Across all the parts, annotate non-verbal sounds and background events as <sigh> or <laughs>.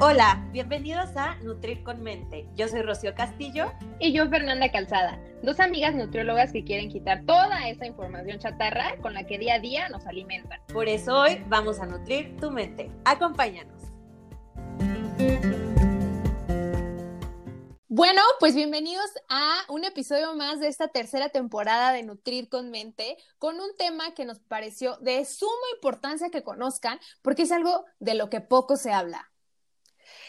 Hola, bienvenidos a Nutrir con Mente. Yo soy Rocío Castillo. Y yo Fernanda Calzada, dos amigas nutriólogas que quieren quitar toda esa información chatarra con la que día a día nos alimentan. Por eso hoy vamos a nutrir tu mente. Acompáñanos. Bueno, pues bienvenidos a un episodio más de esta tercera temporada de Nutrir con Mente, con un tema que nos pareció de suma importancia que conozcan, porque es algo de lo que poco se habla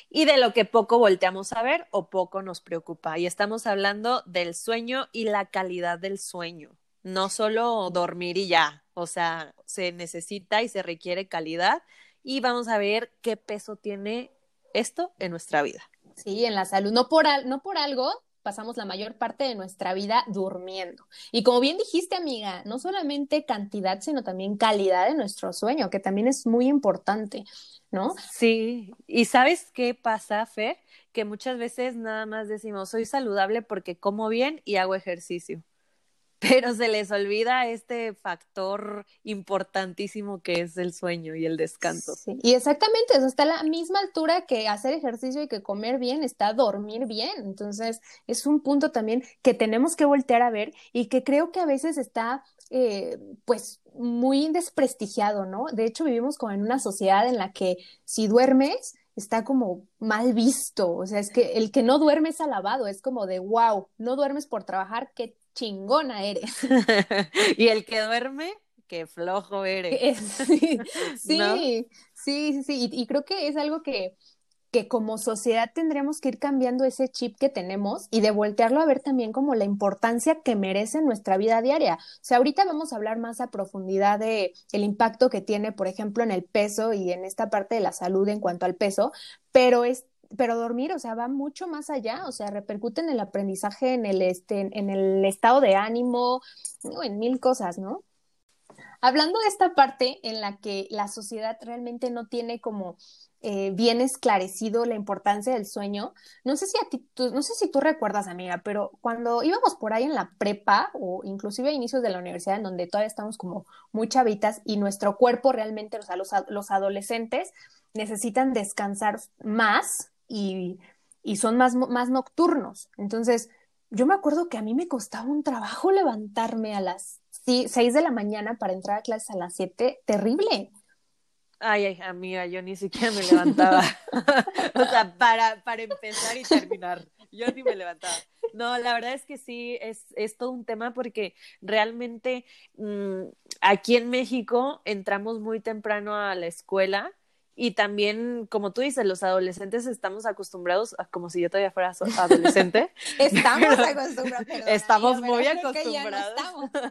y de lo que poco volteamos a ver o poco nos preocupa. Y estamos hablando del sueño y la calidad del sueño, no solo dormir y ya, o sea, se necesita y se requiere calidad y vamos a ver qué peso tiene esto en nuestra vida. Sí, en la salud, no por, no por algo pasamos la mayor parte de nuestra vida durmiendo. Y como bien dijiste, amiga, no solamente cantidad, sino también calidad de nuestro sueño, que también es muy importante, ¿no? Sí, y ¿sabes qué pasa, Fer? Que muchas veces nada más decimos, soy saludable porque como bien y hago ejercicio pero se les olvida este factor importantísimo que es el sueño y el descanso. Sí, y exactamente, eso está a la misma altura que hacer ejercicio y que comer bien, está dormir bien. Entonces, es un punto también que tenemos que voltear a ver y que creo que a veces está, eh, pues, muy desprestigiado, ¿no? De hecho, vivimos como en una sociedad en la que si duermes, está como mal visto, o sea, es que el que no duerme es alabado, es como de, wow, no duermes por trabajar, qué chingona eres. <laughs> y el que duerme, qué flojo eres. <laughs> Sí, sí, sí, sí, y, creo que es algo que, que como sociedad tendríamos que ir cambiando ese chip que tenemos y de voltearlo a ver también como la importancia que merece en nuestra vida diaria. O sea, ahorita vamos a hablar más a profundidad de el impacto que tiene, por ejemplo, en el peso y en esta parte de la salud en cuanto al peso, pero es pero dormir, o sea, va mucho más allá, o sea, repercute en el aprendizaje, en el, este, en el estado de ánimo, en mil cosas, ¿no? Hablando de esta parte en la que la sociedad realmente no tiene como eh, bien esclarecido la importancia del sueño, no sé si a ti, no sé si tú recuerdas, amiga, pero cuando íbamos por ahí en la prepa o inclusive a inicios de la universidad, en donde todavía estamos como muy chavitas y nuestro cuerpo realmente, o sea, los, los adolescentes necesitan descansar más y, y son más, más nocturnos. Entonces, yo me acuerdo que a mí me costaba un trabajo levantarme a las seis de la mañana para entrar a clases a las siete, terrible. Ay, ay, amiga, yo ni siquiera me levantaba. <laughs> o sea, para, para empezar y terminar, yo ni me levantaba. No, la verdad es que sí, es, es todo un tema porque realmente mm, aquí en México entramos muy temprano a la escuela y también, como tú dices, los adolescentes estamos acostumbrados, a, como si yo todavía fuera adolescente. <laughs> estamos acostumbrados. estamos muy acostumbrados.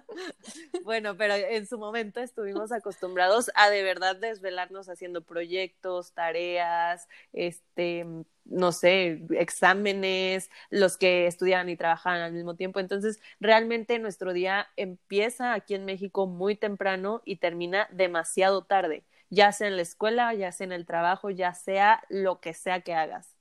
<laughs> bueno, pero en su momento estuvimos acostumbrados a de verdad desvelarnos haciendo proyectos, tareas, este, no sé, exámenes, los que estudiaban y trabajaban al mismo tiempo. Entonces, realmente nuestro día empieza aquí en México muy temprano y termina demasiado tarde ya sea en la escuela, ya sea en el trabajo, ya sea lo que sea que hagas.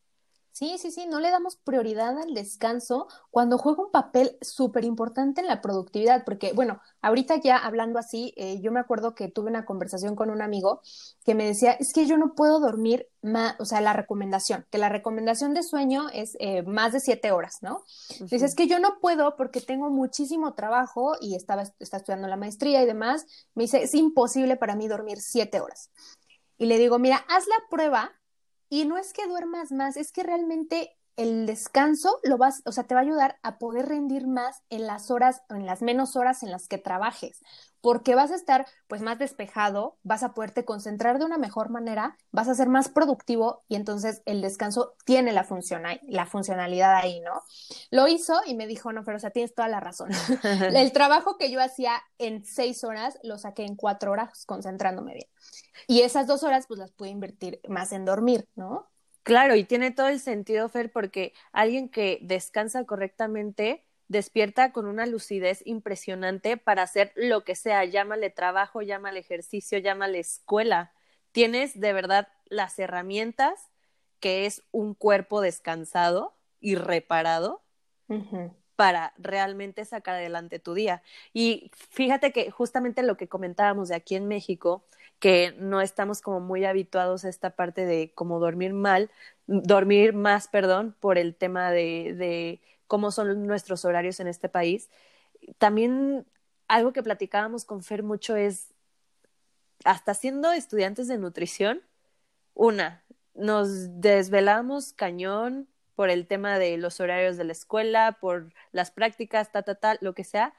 Sí, sí, sí, no le damos prioridad al descanso cuando juega un papel súper importante en la productividad, porque bueno, ahorita ya hablando así, eh, yo me acuerdo que tuve una conversación con un amigo que me decía, es que yo no puedo dormir más, o sea, la recomendación, que la recomendación de sueño es eh, más de siete horas, ¿no? Dice, es que yo no puedo porque tengo muchísimo trabajo y estaba está estudiando la maestría y demás, me dice, es imposible para mí dormir siete horas. Y le digo, mira, haz la prueba y no es que duermas más, es que realmente el descanso lo vas, o sea, te va a ayudar a poder rendir más en las horas, en las menos horas en las que trabajes, porque vas a estar pues más despejado, vas a poderte concentrar de una mejor manera, vas a ser más productivo y entonces el descanso tiene la función la funcionalidad ahí, ¿no? Lo hizo y me dijo, no, pero o sea, tienes toda la razón. <laughs> el trabajo que yo hacía en seis horas lo saqué en cuatro horas concentrándome bien. Y esas dos horas, pues las puede invertir más en dormir, ¿no? Claro, y tiene todo el sentido, Fer, porque alguien que descansa correctamente despierta con una lucidez impresionante para hacer lo que sea, llámale trabajo, llámale ejercicio, llámale escuela. Tienes de verdad las herramientas que es un cuerpo descansado y reparado para realmente sacar adelante tu día. Y fíjate que justamente lo que comentábamos de aquí en México, que no estamos como muy habituados a esta parte de como dormir mal, dormir más, perdón, por el tema de, cómo son nuestros horarios en este país. También algo que platicábamos con Fer mucho es, hasta siendo estudiantes de nutrición, una, nos desvelamos cañón por el tema de los horarios de la escuela, por las prácticas, ta, lo que sea.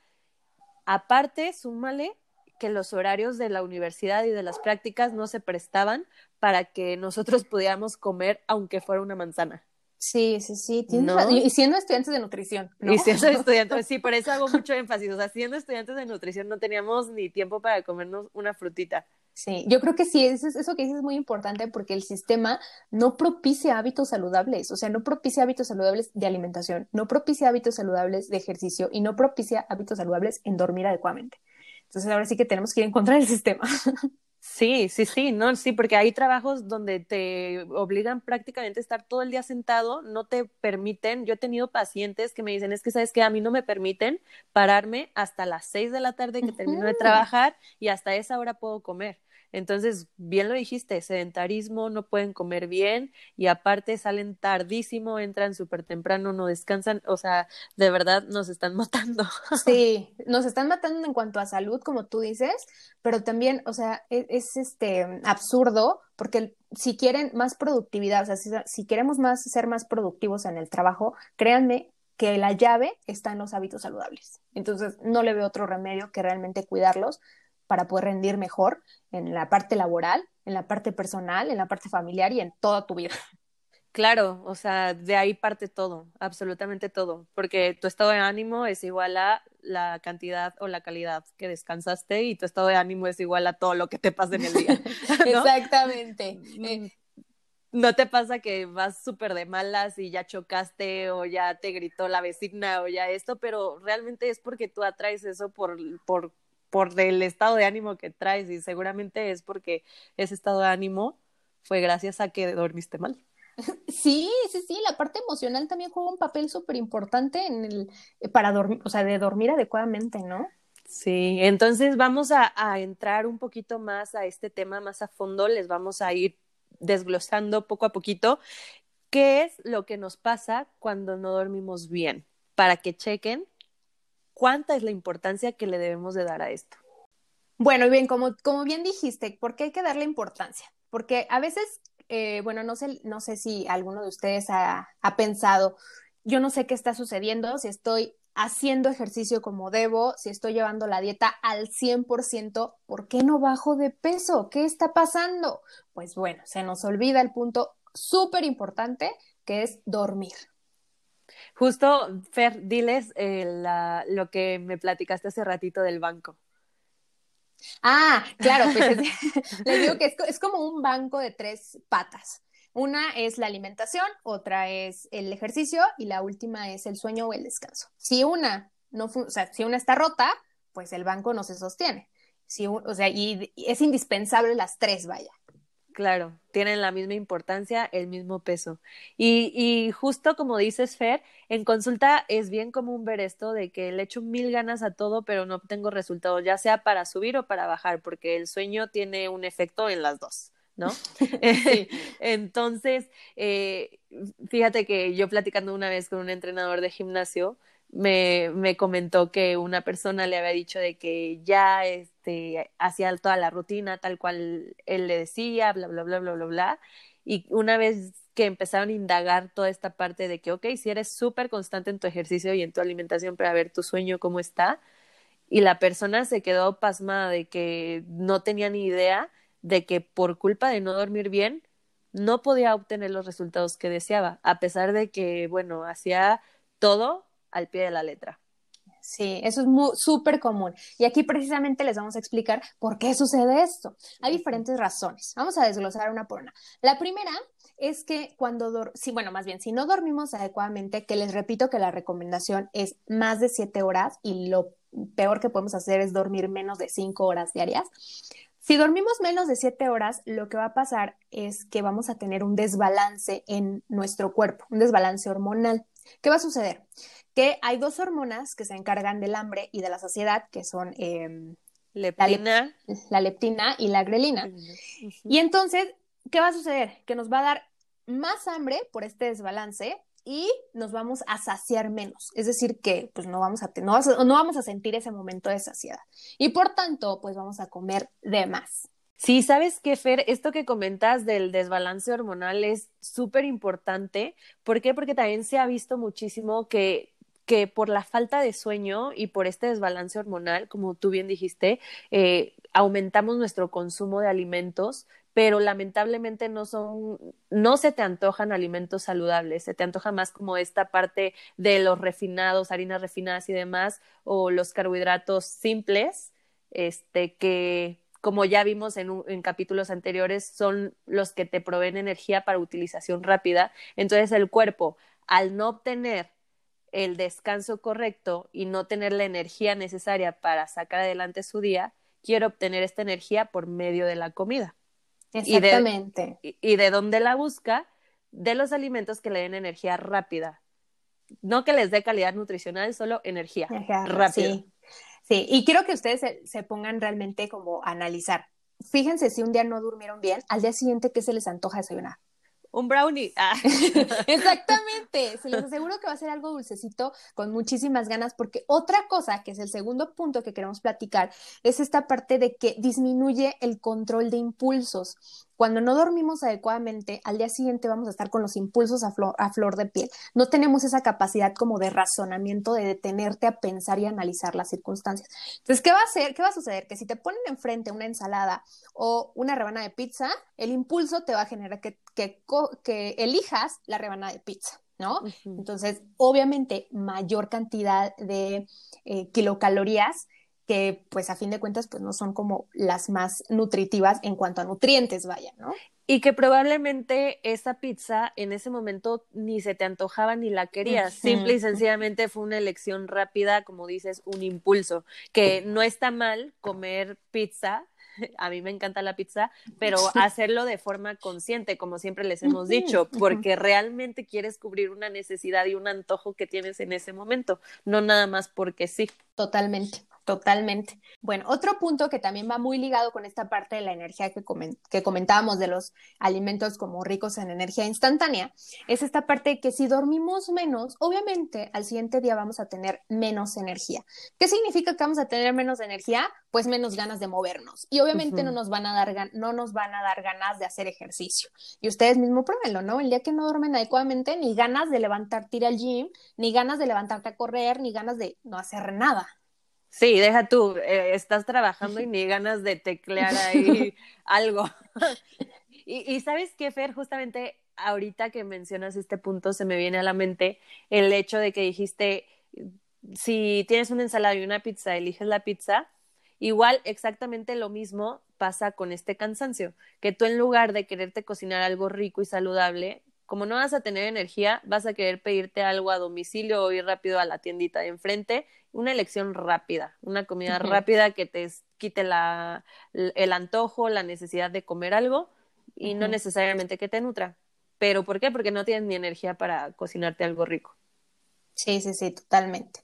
Aparte, súmale que los horarios de la universidad y de las prácticas no se prestaban para que nosotros <laughs> pudiéramos comer aunque fuera una manzana. Sí, sí, sí. Y siendo estudiantes de nutrición. Y siendo <laughs> estudiantes, sí, por eso hago mucho énfasis. O sea, siendo estudiantes de nutrición no teníamos ni tiempo para comernos una frutita. Sí, yo creo que sí, eso, eso que dices es muy importante porque el sistema no propicia hábitos saludables, o sea, no propicia hábitos saludables de alimentación, no propicia hábitos saludables de ejercicio y no propicia hábitos saludables en dormir adecuadamente. Entonces ahora sí que tenemos que ir en contra del sistema. <laughs> Sí, sí, sí, no, sí, porque hay trabajos donde te obligan prácticamente a estar todo el día sentado, no te permiten. Yo he tenido pacientes que me dicen, es que sabes que a mí no me permiten pararme hasta las seis de la tarde que termino de trabajar y hasta esa hora puedo comer. Entonces, bien lo dijiste, sedentarismo, no pueden comer bien y aparte salen tardísimo, entran súper temprano, no descansan, o sea, de verdad nos están <laughs> matando. Sí, nos están matando en cuanto a salud, como tú dices, pero también, o sea, e-, es, este absurdo porque si quieren más productividad, o sea, si, queremos más ser más productivos en el trabajo, créanme que la llave está en los hábitos saludables. Entonces, no le veo otro remedio que realmente cuidarlos para poder rendir mejor en la parte laboral, en la parte personal, en la parte familiar y en toda tu vida. Claro, o sea, de ahí parte todo, absolutamente todo, porque tu estado de ánimo es igual a la cantidad o la calidad que descansaste y tu estado de ánimo es igual a todo lo que te pasa en el día. <laughs> Exactamente. Mm, eh, no te pasa que vas súper de malas y ya chocaste o ya te gritó la vecina o ya esto, pero realmente es porque tú atraes eso por, por por el estado de ánimo que traes y seguramente es porque ese estado de ánimo fue gracias a que dormiste mal. <laughs> Sí, sí, sí, la parte emocional también juega un papel súper importante en el, eh, para dormir, o sea, de dormir adecuadamente, ¿no? Sí, entonces vamos a, a entrar un poquito más a este tema más a fondo, les vamos a ir desglosando poco a poquito qué es lo que nos pasa cuando no dormimos bien, para que chequen cuánta es la importancia que le debemos de dar a esto. Bueno, y bien, como, como bien dijiste, ¿por qué hay que darle importancia? Porque a veces, eh, bueno, no sé, no sé si alguno de ustedes ha, ha pensado, yo no sé qué está sucediendo, si estoy haciendo ejercicio como debo, si estoy llevando la dieta al 100%, ¿por qué no bajo de peso? ¿Qué está pasando? Pues bueno, se nos olvida el punto súper importante que es dormir. Justo, Fer, diles eh, la, lo que me platicaste hace ratito del banco. Ah, claro, pues <laughs> <laughs> les digo que es, como un banco de tres patas. Una es la alimentación, otra es el ejercicio y la última es el sueño o el descanso. Si una no, o sea, si una está rota, pues el banco no se sostiene. Si o sea, y es indispensable las tres, vaya. Claro, tienen la misma importancia, el mismo peso. Y, y, justo como dices, Fer, en consulta es bien común ver esto de que le echo mil ganas a todo, pero no obtengo resultados, ya sea para subir o para bajar, porque el sueño tiene un efecto en las dos. ¿no? <laughs> <laughs> Entonces, eh, fíjate que yo platicando una vez con un entrenador de gimnasio, me, me comentó que una persona le había dicho de que ya este, hacía toda la rutina tal cual él le decía, bla, bla, bla, bla, bla, bla. Y una vez que empezaron a indagar toda esta parte de que, ok, si eres súper constante en tu ejercicio y en tu alimentación para ver tu sueño cómo está, y la persona se quedó pasmada de que no tenía ni idea de que por culpa de no dormir bien, no podía obtener los resultados que deseaba, a pesar de que, bueno, hacía todo al pie de la letra. Sí, eso es súper común. Y aquí precisamente les vamos a explicar por qué sucede esto. Hay diferentes razones. Vamos a desglosar una por una. La primera es que cuando, sí, bueno, más bien, si no dormimos adecuadamente, que les repito que la recomendación es más de siete horas y lo peor que podemos hacer es dormir menos de cinco horas diarias. Si dormimos menos de siete horas, lo que va a pasar es que vamos a tener un desbalance en nuestro cuerpo, un desbalance hormonal. ¿Qué va a suceder? Que hay dos hormonas que se encargan del hambre y de la saciedad, que son em, leptina. La, leptina y la grelina. Y entonces, ¿qué va a suceder? Que nos va a dar más hambre por este desbalance y nos vamos a saciar menos. Es decir, que pues no vamos a, no, no vamos a sentir ese momento de saciedad. Y por tanto, pues vamos a comer de más. Sí, sabes qué, Fer, esto que comentas del desbalance hormonal es súper importante. ¿Por qué? Porque también se ha visto muchísimo que que por la falta de sueño y por este desbalance hormonal, como tú bien dijiste, eh, aumentamos nuestro consumo de alimentos, pero lamentablemente no son, no se te antojan alimentos saludables, se te antoja más como esta parte de los refinados, harinas refinadas y demás, o los carbohidratos simples, este, que como ya vimos en, en capítulos anteriores, son los que te proveen energía para utilización rápida. Entonces el cuerpo, al no obtener el descanso correcto y no tener la energía necesaria para sacar adelante su día, quiere obtener esta energía por medio de la comida. Exactamente. Y de, dónde la busca? De los alimentos que le den energía rápida. No que les dé calidad nutricional, solo energía, rápida. Sí. sí, y quiero que ustedes se, se pongan realmente como a analizar. Fíjense si un día no durmieron bien, al día siguiente, ¿qué se les antoja desayunar? Un brownie. <laughs> Ah. Exactamente, se los aseguro que va a ser algo dulcecito con muchísimas ganas porque otra cosa, que es el segundo punto que queremos platicar, es esta parte de que disminuye el control de impulsos. Cuando no dormimos adecuadamente, al día siguiente vamos a estar con los impulsos a flor, a flor de piel. No tenemos esa capacidad como de razonamiento, de detenerte a pensar y analizar las circunstancias. Entonces, ¿qué va a hacer? ¿Qué va a suceder? Que si te ponen enfrente una ensalada o una rebana de pizza, el impulso te va a generar que, que, que elijas la rebana de pizza. ¿no? Entonces, obviamente, mayor cantidad de eh, kilocalorías que pues a fin de cuentas pues no son como las más nutritivas en cuanto a nutrientes, vaya, ¿no? Y que probablemente esa pizza en ese momento ni se te antojaba ni la querías. Simple y sencillamente fue una elección rápida, como dices, un impulso. Que no está mal comer pizza, <laughs> a mí me encanta la pizza, pero <laughs> hacerlo de forma consciente, como siempre les hemos dicho, porque realmente quieres cubrir una necesidad y un antojo que tienes en ese momento, no nada más porque sí. Totalmente. Totalmente. Bueno, otro punto que también va muy ligado con esta parte de la energía que, que comentábamos de los alimentos como ricos en energía instantánea, es esta parte de que si dormimos menos, obviamente al siguiente día vamos a tener menos energía. ¿Qué significa que vamos a tener menos energía? Pues menos ganas de movernos. Y obviamente no, nos van a dar no nos van a dar ganas de hacer ejercicio. Y ustedes mismos pruébenlo, ¿no? El día que no duermen adecuadamente, ni ganas de levantarte ir al gym, ni ganas de levantarte a correr, ni ganas de no hacer nada. Sí, deja tú, eh, estás trabajando y <laughs> ni ganas de teclear ahí <laughs> algo. <laughs> y, y sabes qué, Fer, justamente ahorita que mencionas este punto se me viene a la mente el hecho de que dijiste, si tienes una ensalada y una pizza, eliges la pizza, igual exactamente lo mismo pasa con este cansancio, que tú en lugar de quererte cocinar algo rico y saludable, como no vas a tener energía, vas a querer pedirte algo a domicilio o ir rápido a la tiendita de enfrente una elección rápida, una comida rápida que te quite la, el antojo, la necesidad de comer algo y no necesariamente que te nutra. ¿Pero por qué? Porque no tienes ni energía para cocinarte algo rico. Sí, sí, sí, totalmente.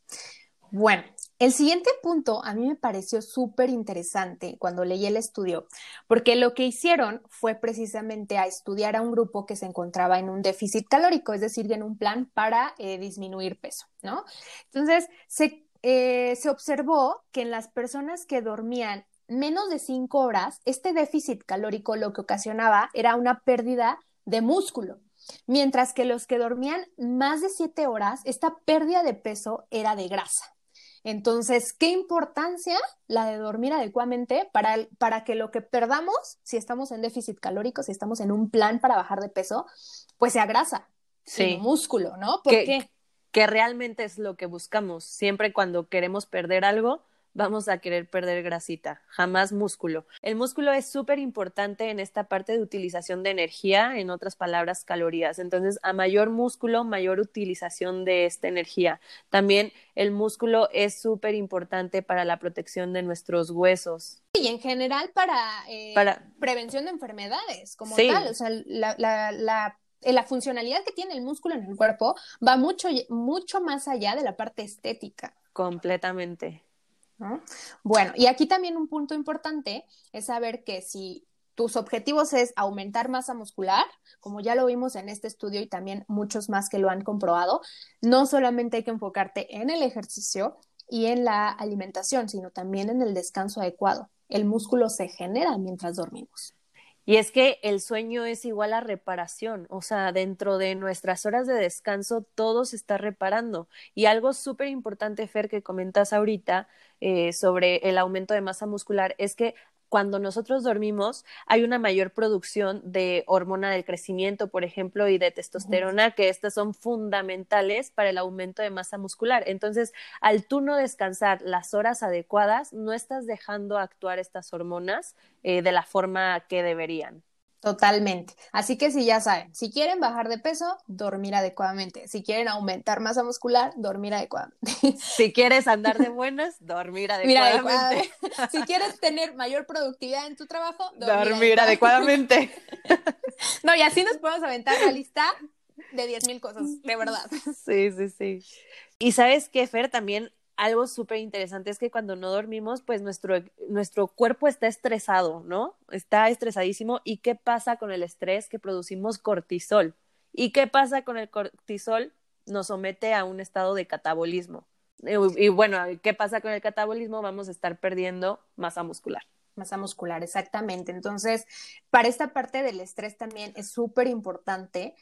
Bueno, el siguiente punto a mí me pareció súper interesante cuando leí el estudio, porque lo que hicieron fue precisamente a estudiar a un grupo que se encontraba en un déficit calórico, es decir, en un plan para eh, disminuir peso, ¿no? Entonces, se eh, se observó que en las personas que dormían menos de cinco horas, este déficit calórico lo que ocasionaba era una pérdida de músculo, mientras que los que dormían más de siete horas, esta pérdida de peso era de grasa. Entonces, ¿qué importancia la de dormir adecuadamente para, para que lo que perdamos, si estamos en déficit calórico, si estamos en un plan para bajar de peso, pues sea grasa, sí. músculo, ¿no? ¿Por qué? que realmente es lo que buscamos. Siempre cuando queremos perder algo, vamos a querer perder grasita, jamás músculo. El músculo es súper importante en esta parte de utilización de energía, en otras palabras, calorías. Entonces, a mayor músculo, mayor utilización de esta energía. También el músculo es súper importante para la protección de nuestros huesos. Y en general para, eh, para... prevención de enfermedades, como tal. O sea, la, la, la eh, la funcionalidad que tiene el músculo en el cuerpo va mucho, mucho más allá de la parte estética. Completamente. Bueno, y aquí también un punto importante es saber que si tus objetivos es aumentar masa muscular, como ya lo vimos en este estudio y también muchos más que lo han comprobado, no solamente hay que enfocarte en el ejercicio y en la alimentación, sino también en el descanso adecuado. El músculo se genera mientras dormimos. Y es que el sueño es igual a reparación, o sea, dentro de nuestras horas de descanso todo se está reparando. Y algo súper importante, Fer, que comentas ahorita eh, sobre el aumento de masa muscular, es que cuando nosotros dormimos hay una mayor producción de hormona del crecimiento, por ejemplo, y de testosterona, que estas son fundamentales para el aumento de masa muscular. Entonces, al tú no descansar las horas adecuadas, no estás dejando actuar estas hormonas eh, de la forma que deberían. Totalmente. Así que si ya saben, si quieren bajar de peso, dormir adecuadamente. Si quieren aumentar masa muscular, dormir adecuadamente. <laughs> Si quieres andar de buenas, dormir adecuadamente. Si quieres tener mayor productividad en tu trabajo, dormir, adecuadamente. <laughs> No, y así nos podemos aventar la lista de 10.000 cosas, de verdad. Sí, sí, sí. Y sabes qué, Fer, también algo súper interesante es que cuando no dormimos, pues nuestro, nuestro cuerpo está estresado, ¿no? Está estresadísimo. ¿Y qué pasa con el estrés? Que producimos cortisol. ¿Y qué pasa con el cortisol? Nos somete a un estado de catabolismo. Y, bueno, ¿qué pasa con el catabolismo? Vamos a estar perdiendo masa muscular masa muscular, exactamente. Entonces, para esta parte del estrés también es súper importante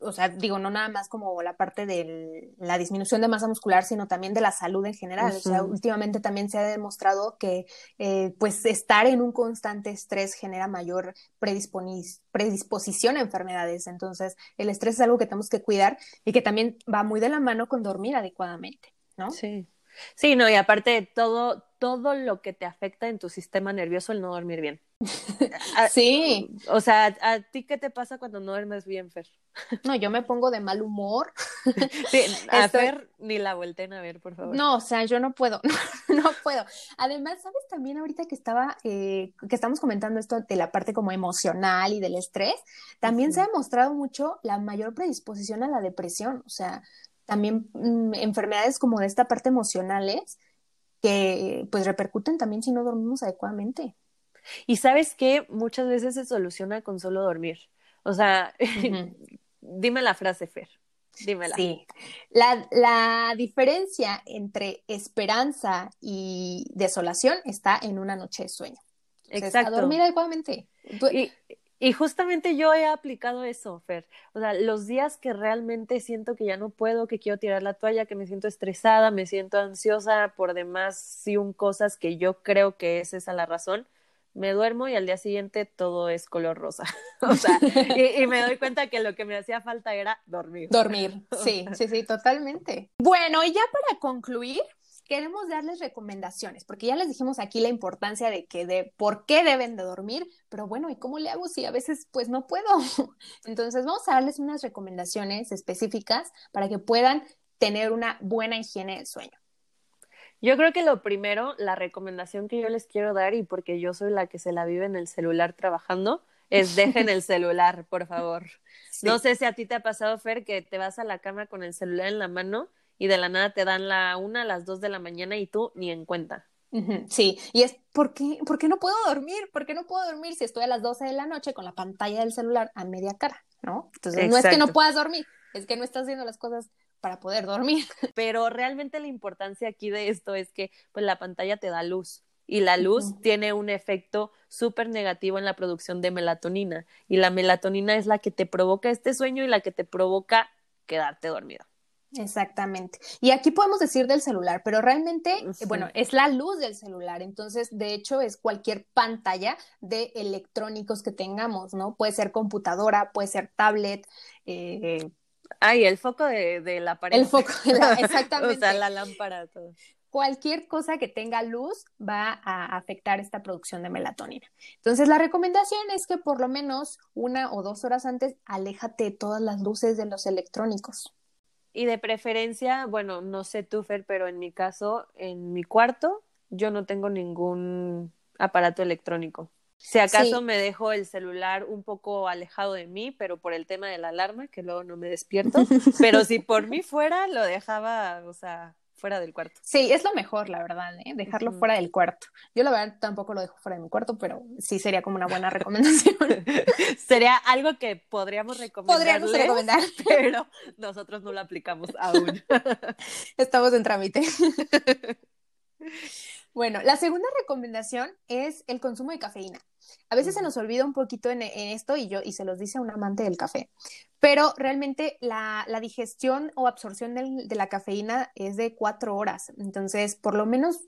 o sea, digo, no nada más como la parte de la disminución de masa muscular, sino también de la salud en general. O sea, últimamente también se ha demostrado que, eh, pues, estar en un constante estrés genera mayor predisposición a enfermedades. Entonces, el estrés es algo que tenemos que cuidar y que también va muy de la mano con dormir adecuadamente, ¿no? Sí. Sí, no, y aparte todo, todo lo que te afecta en tu sistema nervioso el no dormir bien. <laughs> sí. O sea, ¿a ti qué te pasa cuando no duermes bien, Fer? <laughs> No, yo me pongo de mal humor. <laughs> Sí, a Fer ni la vuelten a ver, por favor. No, o sea, yo no puedo, no, puedo. Además, ¿sabes también ahorita que estaba, eh, que estamos comentando esto de la parte como emocional y del estrés? También se ha demostrado mucho la mayor predisposición a la depresión. O sea, también mm, enfermedades como de esta parte emocionales que pues repercuten también si no dormimos adecuadamente. Y sabes que muchas veces se soluciona con solo dormir. O sea, <laughs> dime la frase, Fer. Dímela. Sí. La, la, diferencia entre esperanza y desolación está en una noche de sueño. Exacto. A dormir adecuadamente. Y, y justamente yo he aplicado eso, Fer. O sea, los días que realmente siento que ya no puedo, que quiero tirar la toalla, que me siento estresada, me siento ansiosa por demás, sí, un cosas que yo creo que es esa la razón, me duermo y al día siguiente todo es color rosa. <laughs> o sea, y, y, me doy cuenta que lo que me hacía falta era dormir. Dormir, sí, sí, sí, totalmente. Bueno, y ya para concluir, queremos darles recomendaciones, porque ya les dijimos aquí la importancia de que de por qué deben de dormir, pero bueno, ¿y cómo le hago si a veces pues no puedo? <laughs> Entonces vamos a darles unas recomendaciones específicas para que puedan tener una buena higiene del sueño. Yo creo que lo primero, la recomendación que yo les quiero dar, y porque yo soy la que se la vive en el celular trabajando, es <laughs> dejen el celular, por favor. No sé si a ti te ha pasado, Fer, que te vas a la cama con el celular en la mano y de la nada te dan la una a las dos de la mañana y tú ni en cuenta. Sí, y es ¿por qué, ¿por qué no puedo dormir? ¿Por qué no puedo dormir si estoy a las 12 de la noche con la pantalla del celular a media cara? ¿No? Entonces no es que no puedas dormir, es que no estás haciendo las cosas para poder dormir. <laughs> Pero realmente la importancia aquí de esto es que pues la pantalla te da luz y la luz tiene un efecto súper negativo en la producción de melatonina y la melatonina es la que te provoca este sueño y la que te provoca quedarte dormido. Exactamente. Y aquí podemos decir del celular, pero realmente, eh, bueno, es la luz del celular. Entonces, de hecho, es cualquier pantalla de electrónicos que tengamos, ¿no? Puede ser computadora, puede ser tablet. Eh... Ay, el foco de, la pared. El foco, exactamente. <laughs> o sea, la lámpara, todo. Cualquier cosa que tenga luz va a afectar esta producción de melatonina. Entonces, la recomendación es que por lo menos una o dos horas antes aléjate de todas las luces de los electrónicos. Y de preferencia, bueno, no sé tú, Fer, pero en mi caso, en mi cuarto, yo no tengo ningún aparato electrónico. Si acaso me dejo el celular un poco alejado de mí, pero por el tema de la alarma, que luego no me despierto. <laughs> pero si por mí fuera, lo dejaba, o sea, fuera del cuarto. Sí, es lo mejor, la verdad, ¿eh? dejarlo fuera del cuarto. Yo la verdad tampoco lo dejo fuera de mi cuarto, pero sí sería como una buena recomendación. <laughs> sería algo que podríamos recomendar. <laughs> Podríamos recomendar, pero nosotros no lo aplicamos aún. <laughs> Estamos en trámite. Bueno, la segunda recomendación es el consumo de cafeína. A veces se nos olvida un poquito en, esto y yo, y se los dice a un amante del café, pero realmente la, digestión o absorción de la cafeína es de cuatro horas. Entonces, por lo menos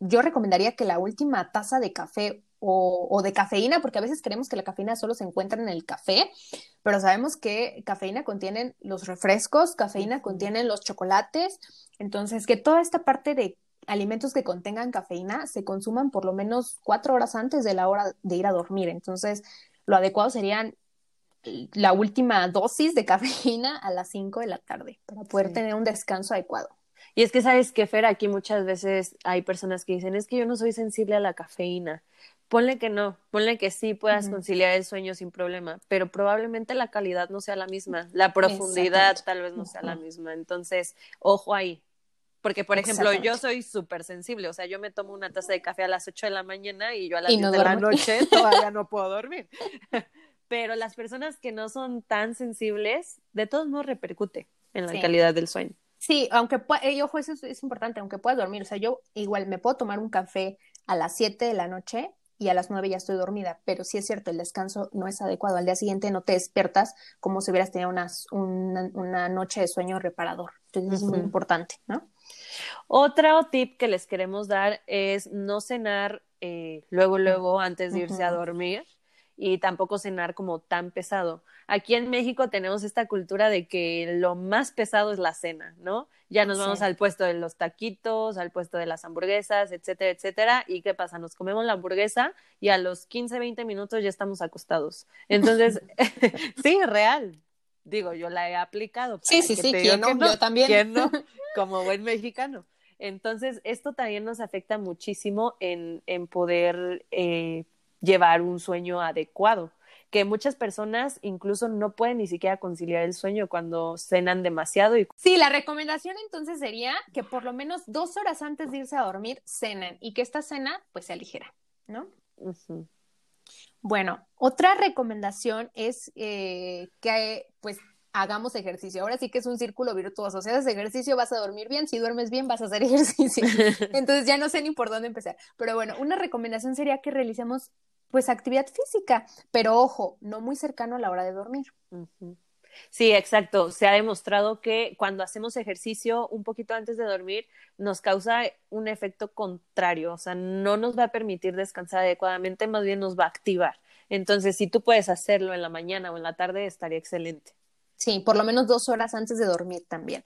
yo recomendaría que la última taza de café o, de cafeína, porque a veces creemos que la cafeína solo se encuentra en el café, pero sabemos que cafeína contienen los refrescos, cafeína contienen los chocolates, entonces que toda esta parte de alimentos que contengan cafeína se consuman por lo menos cuatro horas antes de la hora de ir a dormir. Entonces, lo adecuado serían la última dosis de <laughs> cafeína a las cinco de la tarde para poder tener un descanso adecuado. Y es que sabes que, Fer, aquí muchas veces hay personas que dicen, es que yo no soy sensible a la cafeína. Ponle que no, ponle que sí puedas conciliar el sueño sin problema, pero probablemente la calidad no sea la misma, la profundidad tal vez no sea la misma. Entonces, ojo ahí, porque, por ejemplo, yo soy súper sensible, o sea, yo me tomo una taza de café a las 8 de la mañana y yo a las 10 de la noche <laughs> todavía no puedo dormir. <laughs> Pero las personas que no son tan sensibles, de todos modos repercute en la calidad del sueño. Sí, aunque, y ojo, eso es, importante, aunque puedas dormir, o sea, yo igual me puedo tomar un café a las 7 de la noche y a las 9 ya estoy dormida, pero sí es cierto, el descanso no es adecuado. Al día siguiente no te despiertas como si hubieras tenido una, una, noche de sueño reparador. Entonces es muy importante, ¿no? Otro tip que les queremos dar es no cenar eh, luego, luego antes de irse a dormir y tampoco cenar como tan pesado. Aquí en México tenemos esta cultura de que lo más pesado es la cena, ¿no? Ya nos vamos al puesto de los taquitos, al puesto de las hamburguesas, etcétera, etcétera. ¿Y qué pasa? Nos comemos la hamburguesa y a los 15, 20 minutos ya estamos acostados. Entonces, <laughs> sí, real. Digo, yo la he aplicado. Sí, sí, sí, ¿quién no? Yo también. ¿Quién no? <laughs> Como buen mexicano. Entonces, esto también nos afecta muchísimo en, en poder eh, llevar un sueño adecuado, que muchas personas incluso no pueden ni siquiera conciliar el sueño cuando cenan demasiado. Y... Sí, la recomendación entonces sería que por lo menos dos horas antes de irse a dormir cenen y que esta cena pues sea ligera, ¿no? Bueno, otra recomendación es eh, que pues hagamos ejercicio. Ahora sí que es un círculo virtuoso. Si haces ejercicio vas a dormir bien, si duermes bien vas a hacer <laughs> ejercicio. <laughs> Entonces ya no sé ni por dónde empezar. Pero bueno, una recomendación sería que realicemos pues actividad física, pero ojo, no muy cercano a la hora de dormir. Sí, exacto. Se ha demostrado que cuando hacemos ejercicio un poquito antes de dormir nos causa un efecto contrario, o sea, no nos va a permitir descansar adecuadamente, más bien nos va a activar. Entonces, si tú puedes hacerlo en la mañana o en la tarde, estaría excelente. Sí, por lo menos dos horas antes de dormir también.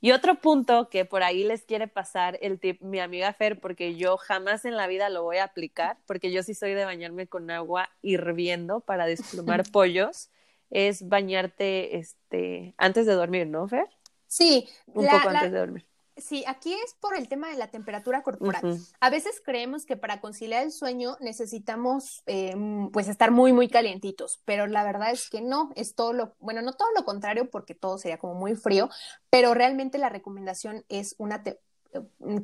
Y otro punto que por ahí les quiere pasar el tip mi amiga Fer, porque yo jamás en la vida lo voy a aplicar, porque yo sí soy de bañarme con agua hirviendo para desplumar <laughs> pollos, es bañarte este antes de dormir, ¿no, Fer? Sí, un poco antes de dormir. Sí, aquí es por el tema de la temperatura corporal. A veces creemos que para conciliar el sueño necesitamos eh, pues estar muy, muy calientitos, pero la verdad es que no, es todo lo, bueno, no todo lo contrario porque todo sería como muy frío, pero realmente la recomendación es una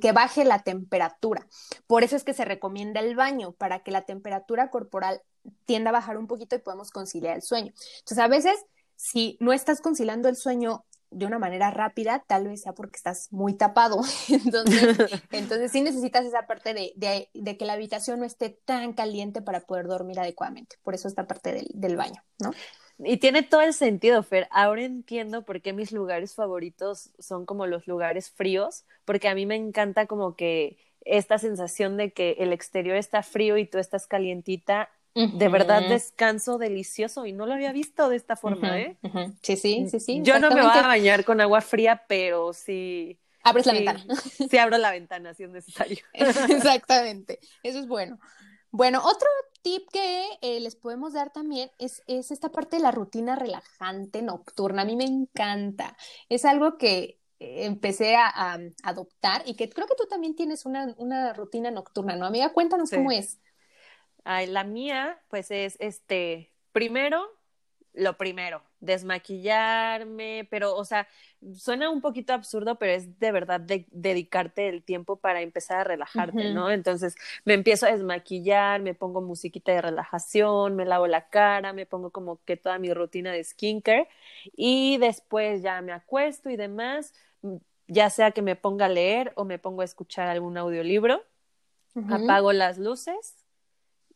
que baje la temperatura. Por eso es que se recomienda el baño, para que la temperatura corporal tienda a bajar un poquito y podamos conciliar el sueño. Entonces, a veces, si no estás conciliando el sueño de una manera rápida, tal vez sea porque estás muy tapado. <laughs> Entonces, <laughs> entonces sí necesitas esa parte de, de, de, que la habitación no esté tan caliente para poder dormir adecuadamente. Por eso esta parte del, del baño, ¿no? Y tiene todo el sentido, Fer. Ahora entiendo por qué mis lugares favoritos son como los lugares fríos, porque a mí me encanta como que esta sensación de que el exterior está frío y tú estás calientita de verdad descanso delicioso y no lo había visto de esta forma, ¿eh? Sí, sí, sí, sí. Yo no me voy a bañar con agua fría, pero sí. Abres la ventana. <laughs> Sí, abro la ventana si es necesario. <laughs> Exactamente, eso es bueno. Bueno, otro tip que eh, les podemos dar también es, es esta parte de la rutina relajante nocturna. A mí me encanta. Es algo que eh, empecé a, adoptar y que creo que tú también tienes una, una rutina nocturna, ¿no? Amiga, cuéntanos cómo es la mía, pues es este, primero, lo primero, desmaquillarme, pero, o sea, suena un poquito absurdo, pero es de verdad de dedicarte el tiempo para empezar a relajarte, ¿no? Entonces me empiezo a desmaquillar, me pongo musiquita de relajación, me lavo la cara, me pongo como que toda mi rutina de skincare y después ya me acuesto y demás, ya sea que me ponga a leer o me pongo a escuchar algún audiolibro, apago las luces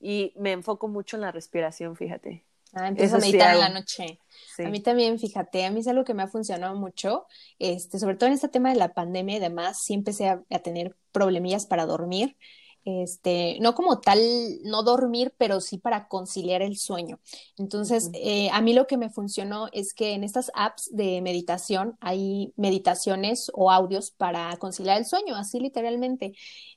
y me enfoco mucho en la respiración, fíjate. Ah, empiezo a meditar en la noche. A mí también, fíjate, a mí es algo que me ha funcionado mucho, este, sobre todo en este tema de la pandemia y demás, sí empecé a, tener problemillas para dormir, este, no como tal, no dormir, pero sí para conciliar el sueño. Entonces, eh, a mí lo que me funcionó es que en estas apps de meditación hay meditaciones o audios para conciliar el sueño, así literalmente,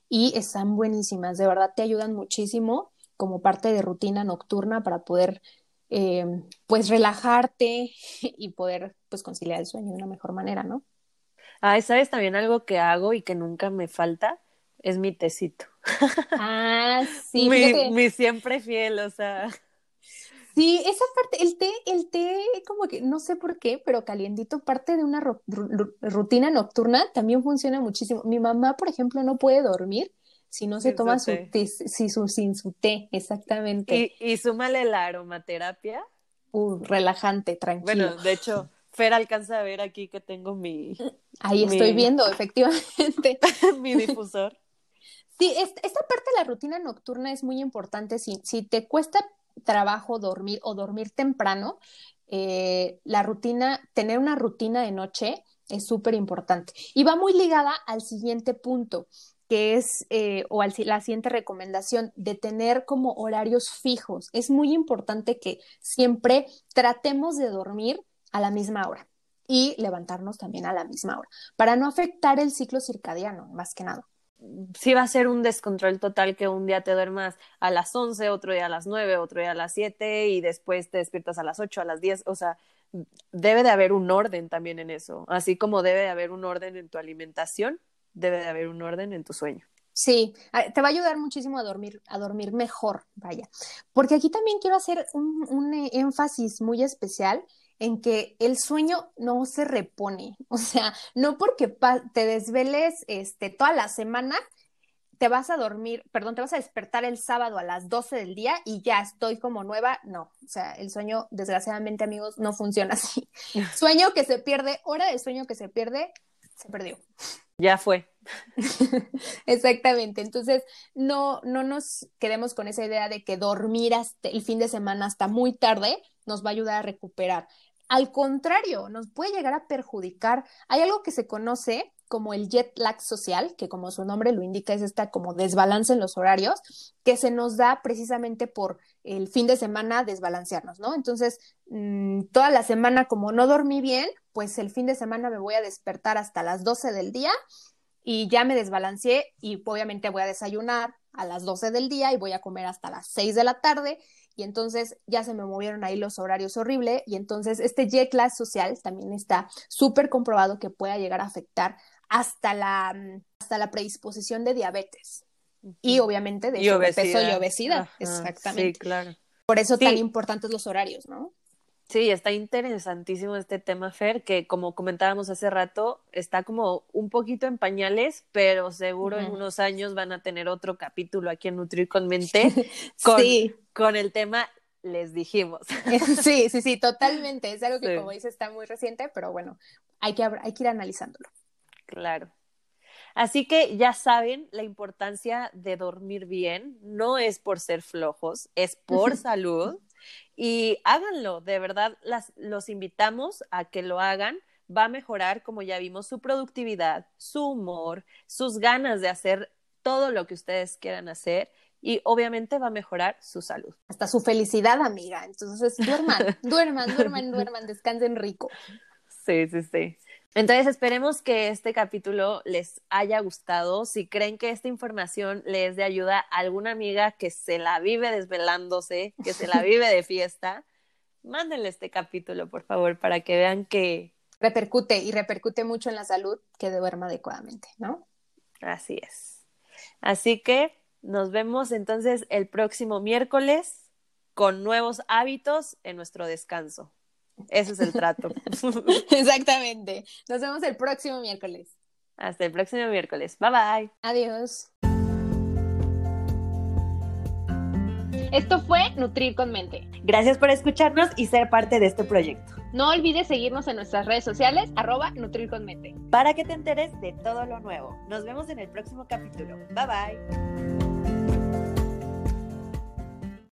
y están buenísimas, de verdad te ayudan muchísimo como parte de rutina nocturna para poder eh, pues relajarte <laughs> y poder pues conciliar el sueño de una mejor manera, ¿no? Ah, ¿sabes también algo que hago y que nunca me falta? Es mi tecito. <laughs> Ah, sí. mi, mi siempre fiel, o sea. Sí, esa parte, el té, el té, como que no sé por qué, pero calientito, parte de una rutina nocturna, también funciona muchísimo. Mi mamá, por ejemplo, no puede dormir si no se toma su, té, si su, sin su té, exactamente. Y, y súmale la aromaterapia. Uh, relajante, tranquilo. Bueno, de hecho, Fer alcanza a ver aquí que tengo mi... Ahí estoy viendo, efectivamente. <laughs> mi difusor. <laughs> Sí, esta, parte de la rutina nocturna es muy importante. Si, si te cuesta trabajo dormir o dormir temprano, eh, la rutina, tener una rutina de noche es súper importante. Y va muy ligada al siguiente punto que es, eh, o la siguiente recomendación, de tener como horarios fijos. Es muy importante que siempre tratemos de dormir a la misma hora y levantarnos también a la misma hora, para no afectar el ciclo circadiano, más que nada. Sí va a ser un descontrol total que un día te duermas a las 11, otro día a las 9, otro día a las 7 y después te despiertas a las 8, a las 10, o sea, debe de haber un orden también en eso, así como debe de haber un orden en tu alimentación, debe de haber un orden en tu sueño. Sí, te va a ayudar muchísimo a dormir, a dormir mejor, vaya. Porque aquí también quiero hacer un, un eh, énfasis muy especial en que el sueño no se repone. <laughs> O sea, no porque te desveles este, toda la semana, te vas a dormir, perdón, te vas a despertar el sábado a las 12 del día y ya estoy como nueva. No, o sea, el sueño, desgraciadamente, amigos, no funciona así. <laughs> Sueño que se pierde, hora de sueño que se pierde, se perdió. Ya fue. <laughs> Exactamente. Entonces, no, no nos quedemos con esa idea de que dormir hasta el fin de semana hasta muy tarde nos va a ayudar a recuperar. Al contrario, nos puede llegar a perjudicar. Hay algo que se conoce como el jet lag social, que como su nombre lo indica es esta como desbalance en los horarios, que se nos da precisamente por el fin de semana desbalancearnos, ¿no? Entonces, mm, toda la semana como no dormí bien, pues el fin de semana me voy a despertar hasta las 12 del día y ya me desbalanceé y obviamente voy a desayunar a las 12 del día y voy a comer hasta las 6 de la tarde y entonces ya se me movieron ahí los horarios horrible y entonces este jet lag social también está súper comprobado que pueda llegar a afectar hasta la, mm, hasta la predisposición de diabetes. Y obviamente de peso y obesidad. Exactamente. Sí, claro. Por eso tan importantes los horarios, ¿no? Sí, está interesantísimo este tema, Fer, que como comentábamos hace rato, está como un poquito en pañales, pero seguro en unos años van a tener otro capítulo aquí en Nutrir con Mente <laughs> con, con el tema les dijimos. <laughs> Sí, sí, sí, totalmente. Es algo que, como dice, está muy reciente, pero bueno, hay que, hay que ir analizándolo. Claro. Así que ya saben la importancia de dormir bien. No es por ser flojos, es por salud. Y háganlo, de verdad, las, los invitamos a que lo hagan. Va a mejorar, como ya vimos, su productividad, su humor, sus ganas de hacer todo lo que ustedes quieran hacer y obviamente va a mejorar su salud. Hasta su felicidad, amiga. Entonces, duerman, <laughs> duerman, duerman, <laughs> duerman, descansen rico. Sí, sí, sí. Entonces esperemos que este capítulo les haya gustado. Si creen que esta información les de ayuda a alguna amiga que se la vive desvelándose, que se la vive de fiesta, mándenle este capítulo, por favor, para que vean que... Repercute y repercute mucho en la salud que duerma adecuadamente, ¿no? Así es. Así que nos vemos entonces el próximo miércoles con nuevos hábitos en nuestro descanso. Ese es el trato. <laughs> Exactamente. Nos vemos el próximo miércoles. Hasta el próximo miércoles. Bye bye. Adiós. Esto fue Nutrir con Mente. Gracias por escucharnos y ser parte de este proyecto. No olvides seguirnos en nuestras redes sociales, arroba Nutrir con Mente. Para que te enteres de todo lo nuevo. Nos vemos en el próximo capítulo. Bye bye.